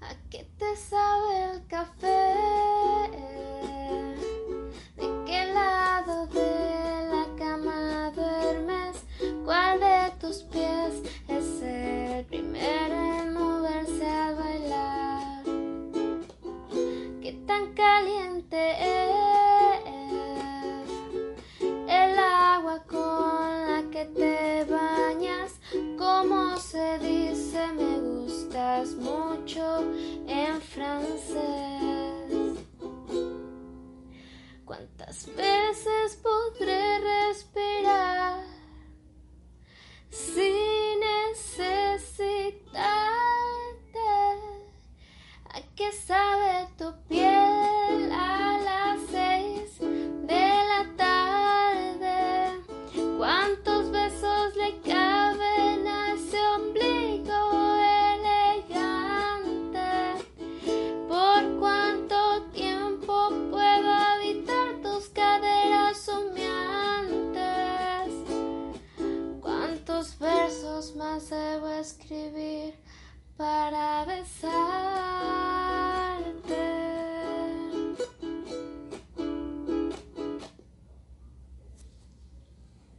¿A qué te sabe el café? ¿De qué lado de la cama duermes? ¿Cuál de tus pies es el primero en moverse al bailar? ¿Qué tan caliente es el agua con la que te bañas? ¿Cómo se dice mucho en francés? ¿Cuántas veces podré respirar sin necesitarte? ¿A qué sabe tu piel versos más debo escribir para besar?